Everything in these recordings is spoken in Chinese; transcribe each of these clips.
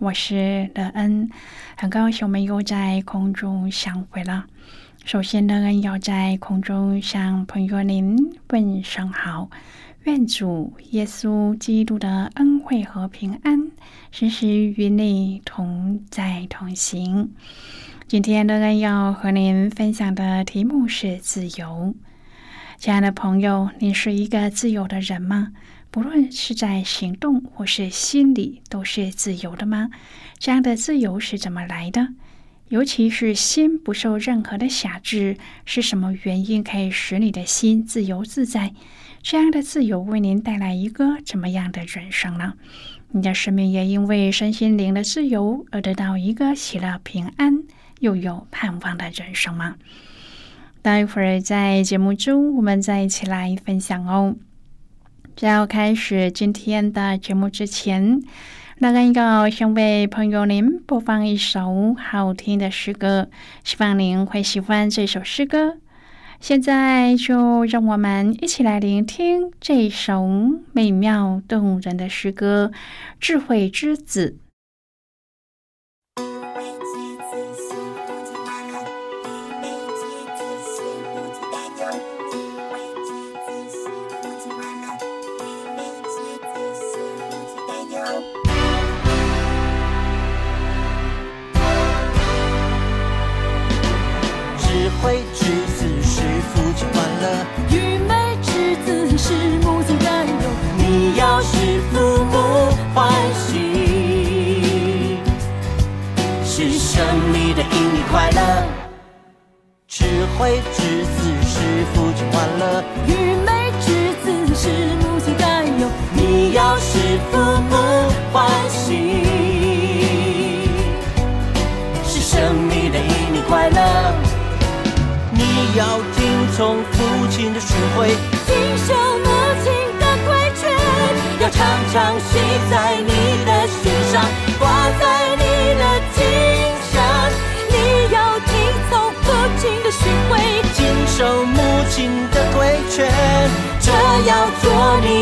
我是乐恩，很高兴我们又在空中相会了。首先，乐恩要在空中向朋友您问声好，愿主耶稣基督的恩惠和平安时时与你同在同行。今天，乐恩要和您分享的题目是自由。亲爱的朋友，你是一个自由的人吗？不论是在行动或是心里，都是自由的吗？这样的自由是怎么来的？尤其是心不受任何的辖制，是什么原因可以使你的心自由自在？这样的自由为您带来一个怎么样的人生呢？你的生命也因为身心灵的自由而得到一个喜乐、平安又有盼望的人生吗？待会儿在节目中，我们再一起来分享哦。在要开始今天的节目之前，那个要先为朋友您播放一首好听的诗歌，希望您会喜欢这首诗歌。现在就让我们一起来聆听这首美妙动人的诗歌《智慧之子》。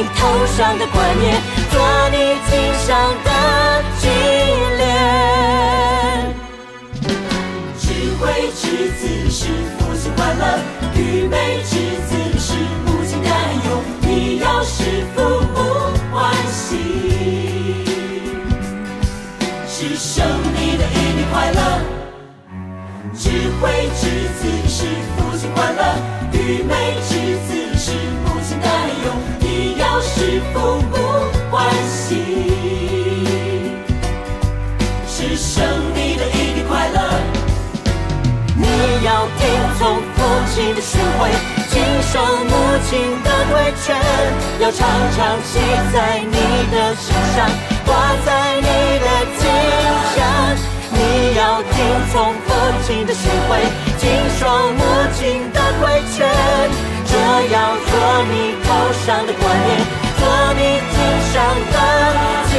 头上的冠冕，做你颈上的金链。智慧之子是。欢乐，愚昧父亲的训诲，谨守母亲的规劝，要常常系在你的心上，挂在你的颈上。你要听从父亲的训诲，谨守母亲的规劝，这要做你头上的冠冕，做你肩上的金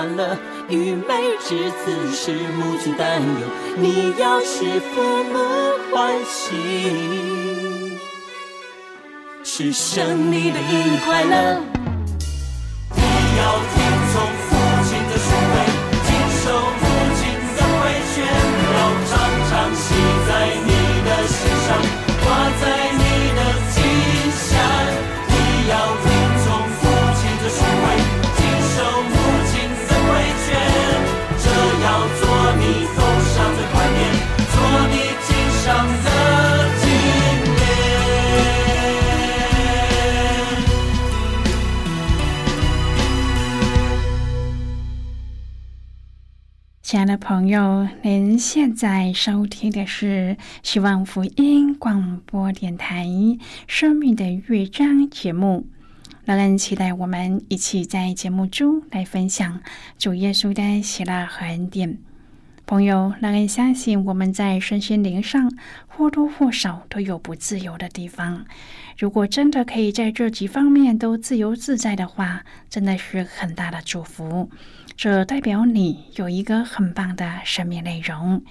欢乐，愚昧之子是母亲担忧。你要使父母欢喜，是生你的意义快乐。亲爱的朋友，您现在收听的是希望福音广播电台《生命的乐章》节目。让人期待我们一起在节目中来分享主耶稣的喜乐和恩典。朋友，让人相信我们在身心灵上或多或少都有不自由的地方。如果真的可以在这几方面都自由自在的话，真的是很大的祝福。这代表你有一个很棒的生命内容，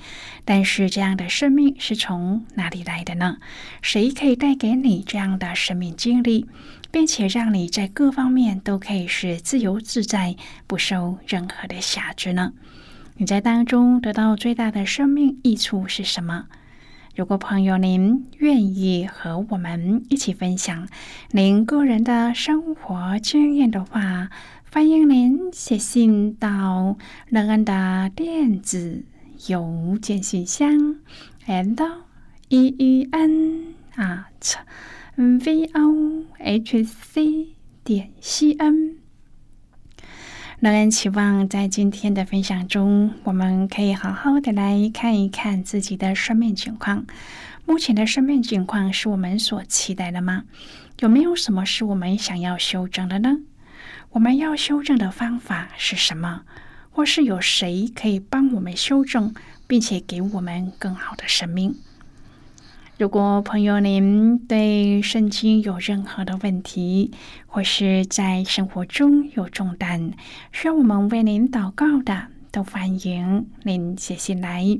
但是这样的生命是从哪里来的呢？谁可以带给你这样的生命经历，并且让你在各方面都可以是自由自在，不受任何的辖制呢？你在当中得到最大的生命益处是什么？如果朋友您愿意和我们一起分享您个人的生活经验的话，欢迎您写信到乐安的电子邮件信箱，and e e n at v o h c 点 c n。乐安期望在今天的分享中，我们可以好好的来看一看自己的生命情况。目前的生命情况是我们所期待的吗？有没有什么是我们想要修正的呢？我们要修正的方法是什么？或是有谁可以帮我们修正，并且给我们更好的生命？如果朋友您对圣经有任何的问题，或是在生活中有重担，需要我们为您祷告的，都欢迎您写信来。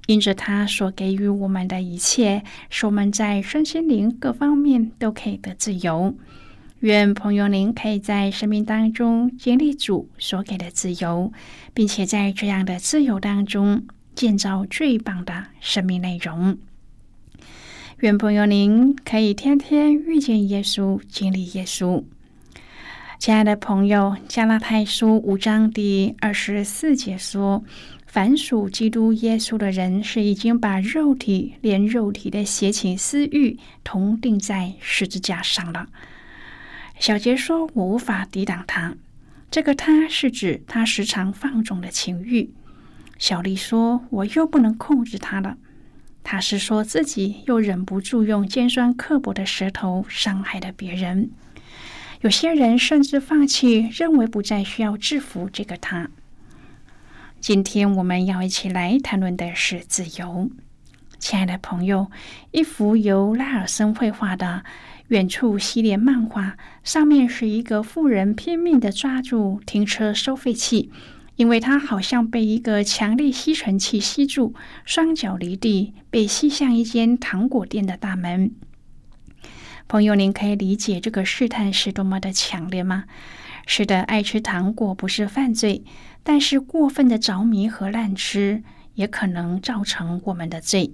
因着他所给予我们的一切，使我们在身心灵各方面都可以得自由。愿朋友您可以在生命当中经历主所给的自由，并且在这样的自由当中建造最棒的生命内容。愿朋友您可以天天遇见耶稣，经历耶稣。亲爱的朋友，加拉太书五章第二十四节说：“凡属基督耶稣的人，是已经把肉体连肉体的邪情私欲同定在十字架上了。”小杰说：“我无法抵挡他。”这个“他”是指他时常放纵的情欲。小丽说：“我又不能控制他了。”他是说自己又忍不住用尖酸刻薄的舌头伤害了别人。有些人甚至放弃，认为不再需要制服这个他。今天我们要一起来谈论的是自由。亲爱的朋友，一幅由拉尔森绘画的远处系列漫画，上面是一个富人拼命的抓住停车收费器。因为他好像被一个强力吸尘器吸住，双脚离地，被吸向一间糖果店的大门。朋友，您可以理解这个试探是多么的强烈吗？是的，爱吃糖果不是犯罪，但是过分的着迷和滥吃也可能造成我们的罪。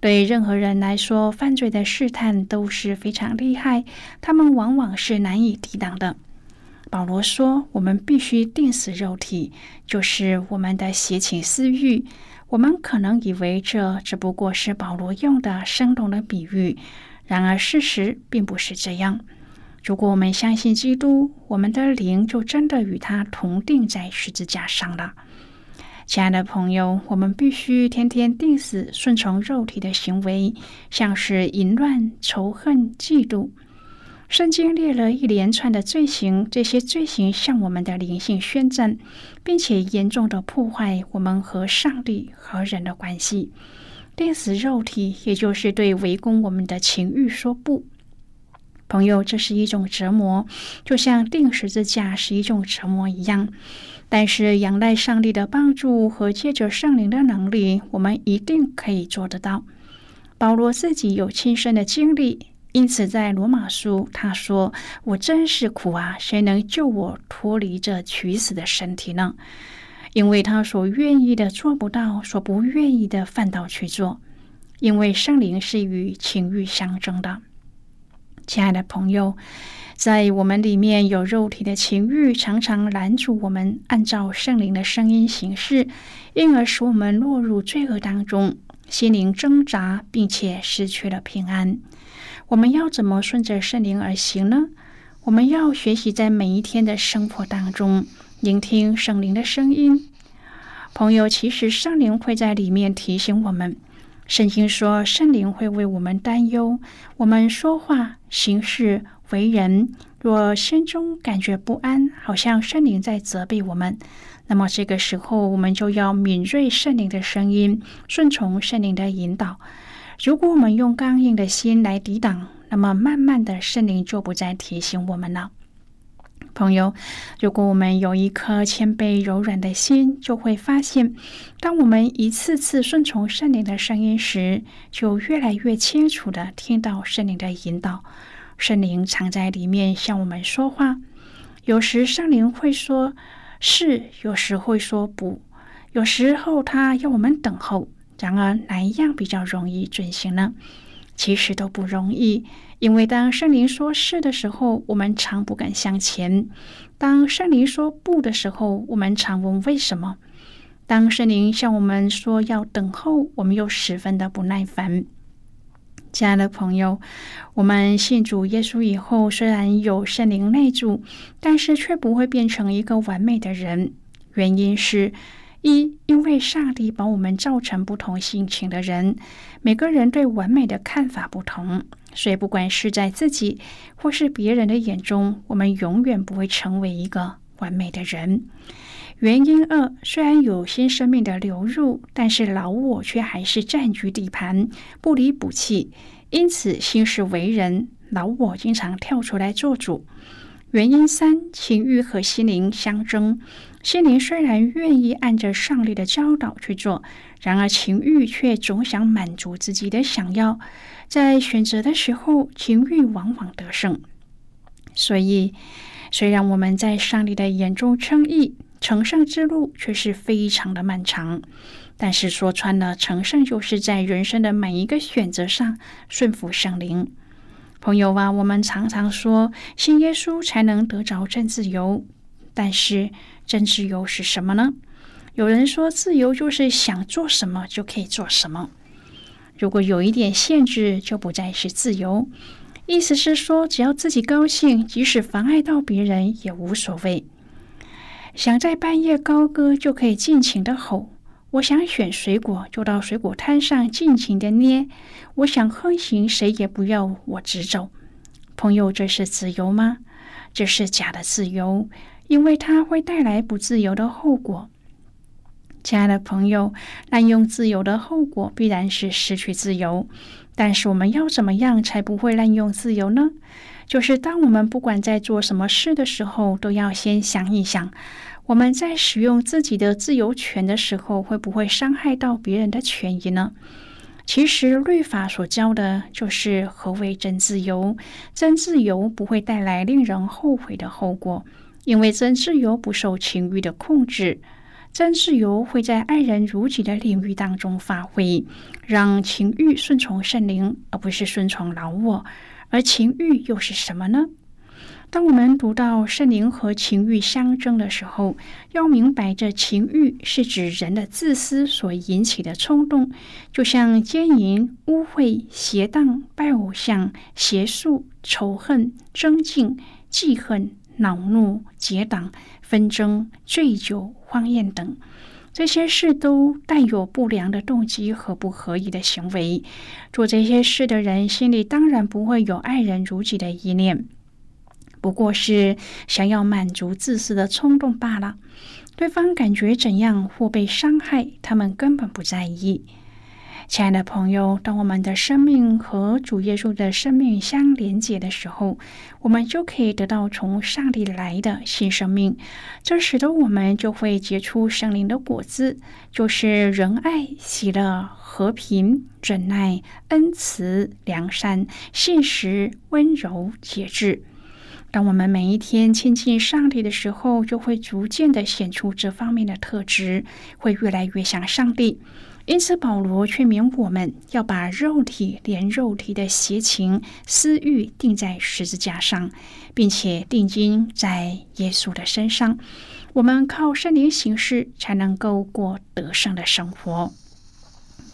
对任何人来说，犯罪的试探都是非常厉害，他们往往是难以抵挡的。保罗说：“我们必须定死肉体，就是我们的邪情私欲。我们可能以为这只不过是保罗用的生动的比喻，然而事实并不是这样。如果我们相信基督，我们的灵就真的与他同定在十字架上了。亲爱的朋友，我们必须天天定死顺从肉体的行为，像是淫乱、仇恨、嫉妒。圣经列了一连串的罪行，这些罪行向我们的灵性宣战，并且严重的破坏我们和上帝和人的关系。定死肉体，也就是对围攻我们的情欲说不。朋友，这是一种折磨，就像钉十字架是一种折磨一样。但是，仰赖上帝的帮助和借着圣灵的能力，我们一定可以做得到。保罗自己有亲身的经历，因此在罗马书他说：“我真是苦啊！谁能救我脱离这取死的身体呢？”因为他所愿意的做不到，所不愿意的反倒去做。因为圣灵是与情欲相争的。亲爱的朋友，在我们里面有肉体的情欲，常常拦阻我们按照圣灵的声音行事，因而使我们落入罪恶当中，心灵挣扎，并且失去了平安。我们要怎么顺着圣灵而行呢？我们要学习在每一天的生活当中聆听圣灵的声音。朋友，其实圣灵会在里面提醒我们。圣经说，圣灵会为我们担忧。我们说话、行事、为人，若心中感觉不安，好像圣灵在责备我们，那么这个时候，我们就要敏锐圣灵的声音，顺从圣灵的引导。如果我们用刚硬的心来抵挡，那么慢慢的，圣灵就不再提醒我们了。朋友，如果我们有一颗谦卑柔软的心，就会发现，当我们一次次顺从圣灵的声音时，就越来越清楚的听到圣灵的引导。圣灵藏在里面向我们说话，有时圣灵会说是，有时会说不，有时候他要我们等候。然而，哪一样比较容易遵行呢？其实都不容易。因为当圣灵说是的时候，我们常不敢向前；当圣灵说不的时候，我们常问为什么；当圣灵向我们说要等候，我们又十分的不耐烦。亲爱的朋友，我们信主耶稣以后，虽然有圣灵内住，但是却不会变成一个完美的人。原因是：一，因为上帝把我们造成不同性情的人，每个人对完美的看法不同。所以，不管是在自己或是别人的眼中，我们永远不会成为一个完美的人。原因二，虽然有新生命的流入，但是老我却还是占据地盘，不离不弃。因此，心事为人，老我经常跳出来做主。原因三，情欲和心灵相争。心灵虽然愿意按着上帝的教导去做，然而情欲却总想满足自己的想要。在选择的时候，情欲往往得胜。所以，虽然我们在上帝的眼中称义，成圣之路却是非常的漫长。但是说穿了，成圣就是在人生的每一个选择上顺服圣灵。朋友啊，我们常常说信耶稣才能得着真自由，但是真自由是什么呢？有人说，自由就是想做什么就可以做什么。如果有一点限制，就不再是自由。意思是说，只要自己高兴，即使妨碍到别人也无所谓。想在半夜高歌，就可以尽情的吼；我想选水果，就到水果摊上尽情的捏；我想横行，谁也不要我直走。朋友，这是自由吗？这是假的自由，因为它会带来不自由的后果。亲爱的朋友，滥用自由的后果必然是失去自由。但是我们要怎么样才不会滥用自由呢？就是当我们不管在做什么事的时候，都要先想一想，我们在使用自己的自由权的时候，会不会伤害到别人的权益呢？其实律法所教的就是何为真自由。真自由不会带来令人后悔的后果，因为真自由不受情欲的控制。真自由会在爱人如己的领域当中发挥，让情欲顺从圣灵，而不是顺从老我。而情欲又是什么呢？当我们读到圣灵和情欲相争的时候，要明白这情欲是指人的自私所引起的冲动，就像奸淫、污秽、邪荡、拜偶像、邪术、仇恨、争竞、记恨、恼怒、结党、纷争、醉酒。荒宴等，这些事都带有不良的动机和不合意的行为。做这些事的人心里当然不会有爱人如己的意念，不过是想要满足自私的冲动罢了。对方感觉怎样或被伤害，他们根本不在意。亲爱的朋友，当我们的生命和主耶稣的生命相连接的时候，我们就可以得到从上帝来的新生命。这使得我们就会结出圣灵的果子，就是仁爱、喜乐、和平、忍耐、恩慈、良善、信实、温柔、节制。当我们每一天亲近上帝的时候，就会逐渐的显出这方面的特质，会越来越像上帝。因此，保罗劝勉我们要把肉体连肉体的邪情私欲钉在十字架上，并且定睛在耶稣的身上。我们靠圣灵行事，才能够过得胜的生活。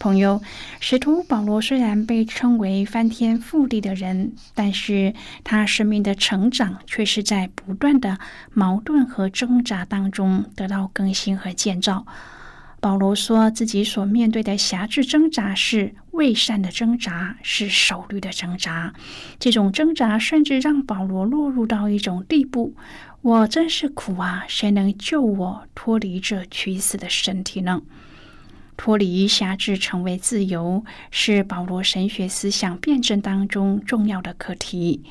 朋友，使徒保罗虽然被称为翻天覆地的人，但是他生命的成长却是在不断的矛盾和挣扎当中得到更新和建造。保罗说自己所面对的辖制挣扎是未善的挣扎，是守律的挣扎。这种挣扎甚至让保罗落入到一种地步：我真是苦啊！谁能救我脱离这屈死的身体呢？脱离辖制，成为自由，是保罗神学思想辩证当中重要的课题。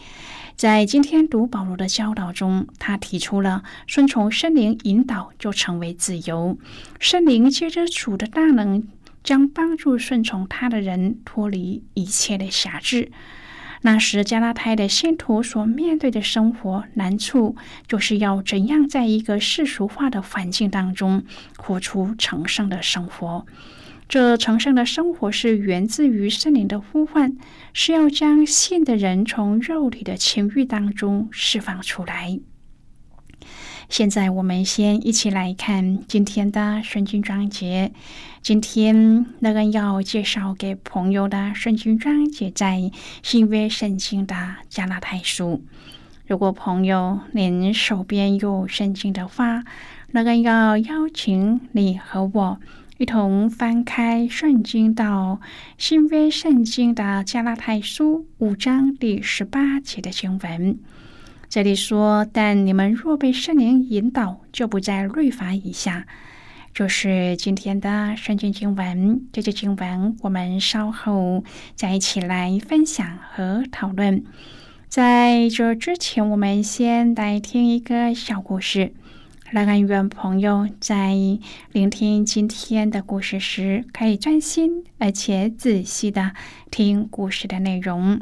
在今天读保罗的教导中，他提出了顺从圣灵引导就成为自由。圣灵接着主的大能，将帮助顺从他的人脱离一切的辖制。那时加拉太的信徒所面对的生活难处，就是要怎样在一个世俗化的环境当中活出成圣的生活。这成圣的生活是源自于圣灵的呼唤，是要将信的人从肉体的情欲当中释放出来。现在我们先一起来看今天的圣经章节。今天那个要介绍给朋友的圣经章节在新约圣经的加拉太书。如果朋友您手边有圣经的话，那个要邀请你和我。一同翻开圣经到新约圣经的加拉太书五章第十八节的经文，这里说：“但你们若被圣灵引导，就不在律法以下。”就是今天的圣经经文。这节经文我们稍后再一起来分享和讨论。在这之前，我们先来听一个小故事。让恩愿朋友在聆听今天的故事时，可以专心而且仔细的听故事的内容。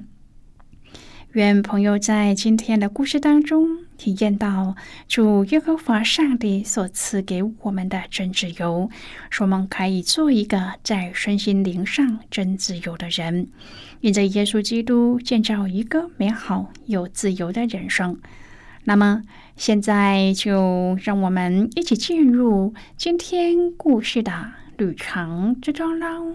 愿朋友在今天的故事当中体验到主耶和华上帝所赐给我们的真自由，说我们可以做一个在身心灵上真自由的人，因着耶稣基督建造一个美好又自由的人生。那么。现在就让我们一起进入今天故事的旅程之中喽。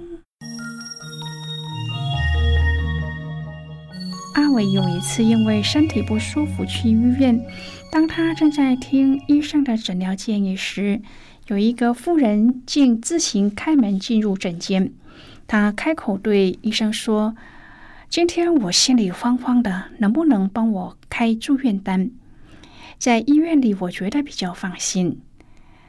阿伟有一次因为身体不舒服去医院，当他正在听医生的诊疗建议时，有一个妇人竟自行开门进入诊间。他开口对医生说：“今天我心里慌慌的，能不能帮我开住院单？”在医院里，我觉得比较放心。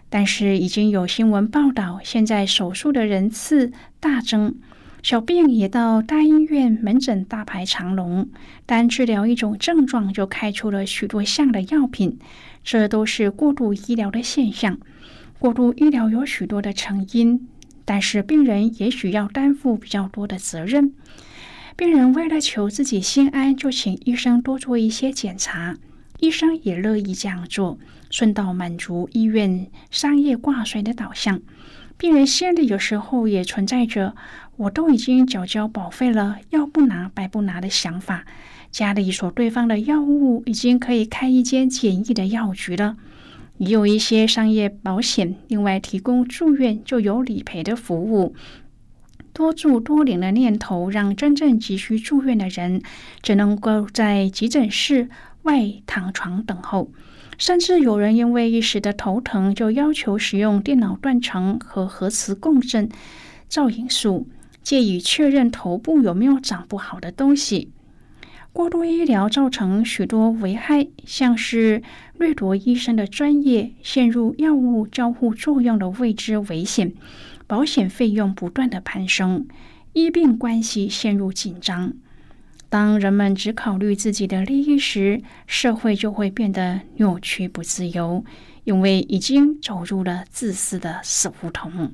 但是已经有新闻报道，现在手术的人次大增，小病也到大医院门诊大排长龙，单治疗一种症状就开出了许多项的药品，这都是过度医疗的现象。过度医疗有许多的成因，但是病人也许要担负比较多的责任。病人为了求自己心安，就请医生多做一些检查。医生也乐意这样做，顺道满足医院商业挂帅的导向。病人心里有时候也存在着“我都已经缴交保费了，要不拿白不拿”的想法。家里所对方的药物已经可以开一间简易的药局了，也有一些商业保险，另外提供住院就有理赔的服务。多住多领的念头，让真正急需住院的人只能够在急诊室。外躺床等候，甚至有人因为一时的头疼，就要求使用电脑断层和核磁共振造影术，借以确认头部有没有长不好的东西。过度医疗造成许多危害，像是掠夺医生的专业、陷入药物交互作用的未知危险、保险费用不断的攀升、医病关系陷入紧张。当人们只考虑自己的利益时，社会就会变得扭曲不自由，因为已经走入了自私的死胡同。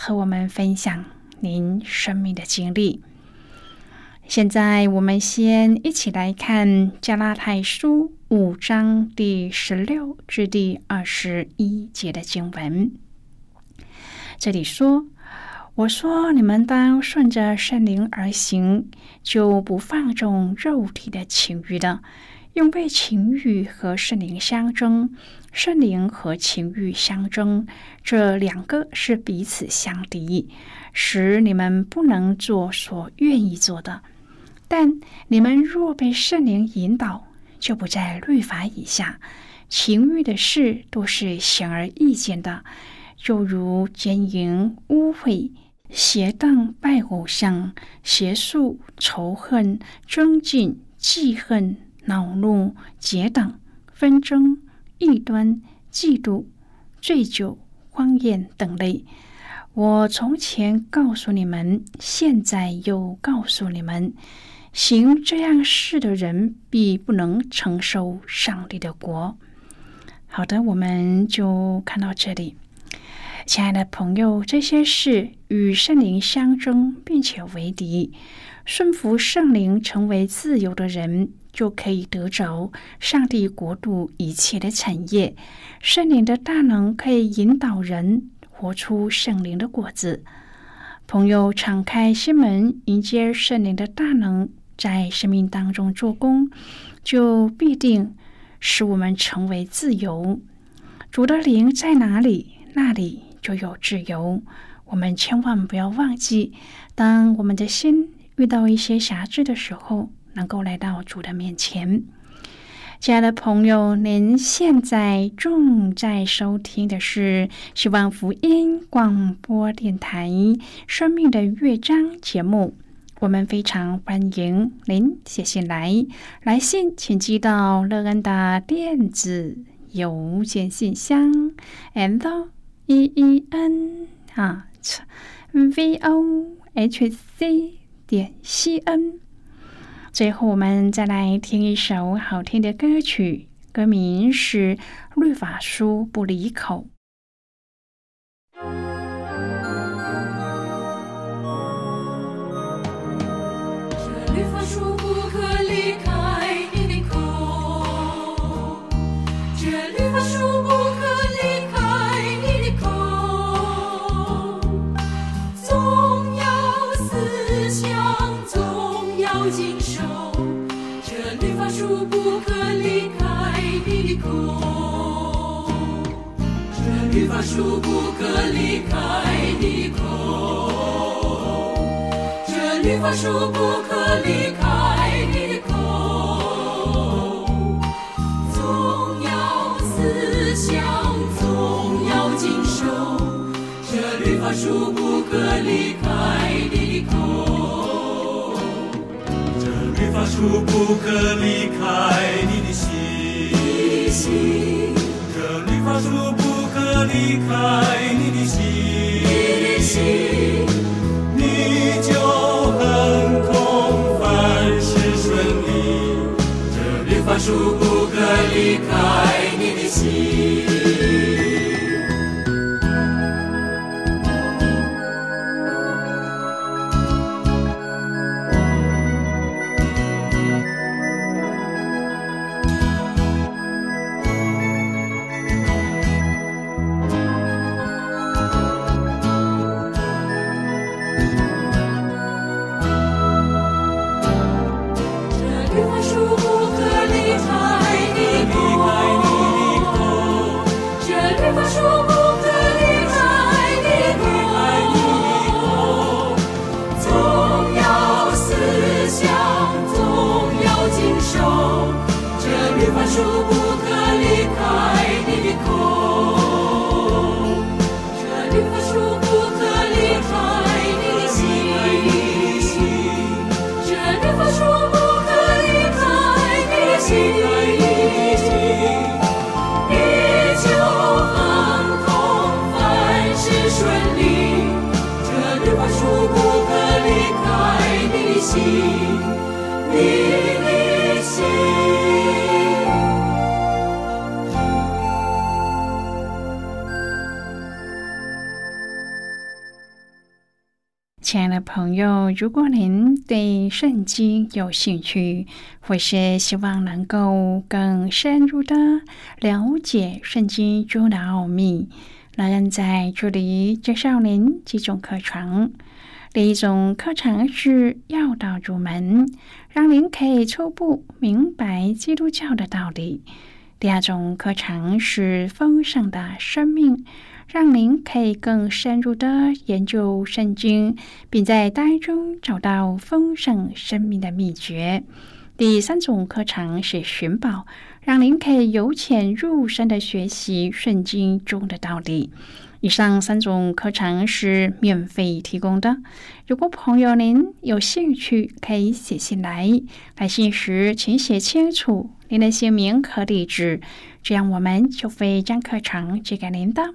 和我们分享您生命的经历。现在，我们先一起来看《加拉太书》五章第十六至第二十一节的经文。这里说：“我说，你们当顺着圣灵而行，就不放纵肉体的情欲的，因为情欲和圣灵相争。”圣灵和情欲相争，这两个是彼此相敌，使你们不能做所愿意做的。但你们若被圣灵引导，就不在律法以下。情欲的事都是显而易见的，就如奸淫、污秽、邪荡、拜偶像、邪术、仇恨、争竞、记恨、恼怒、结党、纷争。异端、嫉妒、醉酒、荒宴等类，我从前告诉你们，现在又告诉你们：行这样事的人，必不能承受上帝的国。好的，我们就看到这里，亲爱的朋友，这些事与圣灵相争，并且为敌，顺服圣灵，成为自由的人。就可以得着上帝国度一切的产业。圣灵的大能可以引导人活出圣灵的果子。朋友，敞开心门，迎接圣灵的大能在生命当中做工，就必定使我们成为自由。主的灵在哪里，那里就有自由。我们千万不要忘记，当我们的心遇到一些瑕疵的时候。能够来到主的面前，亲爱的朋友，您现在正在收听的是希望福音广播电台《生命的乐章》节目。我们非常欢迎您写信来，来信请寄到乐恩的电子邮件信箱，and e e n 啊 v o h c 点 c n。最后，我们再来听一首好听的歌曲，歌名是《律法书不离口》。书不可离开你口，这律法书不可离开你口，总要思想，总要谨守，这律法书不可离开你口，这律法书不可离开你的心，这律法书。离开你的心，你就很空，凡事顺利。这如朋友，如果您对圣经有兴趣，或是希望能够更深入的了解圣经中的奥秘，那人在这里介绍您几种课程。第一种课程是要道入门，让您可以初步明白基督教的道理；第二种课程是丰盛的生命。让您可以更深入的研究圣经，并在当中找到丰盛生命的秘诀。第三种课程是寻宝，让您可以由浅入深的学习圣经中的道理。以上三种课程是免费提供的。如果朋友您有兴趣，可以写信来。来信时请写清楚您的姓名和地址，这样我们就会将课程寄给您的。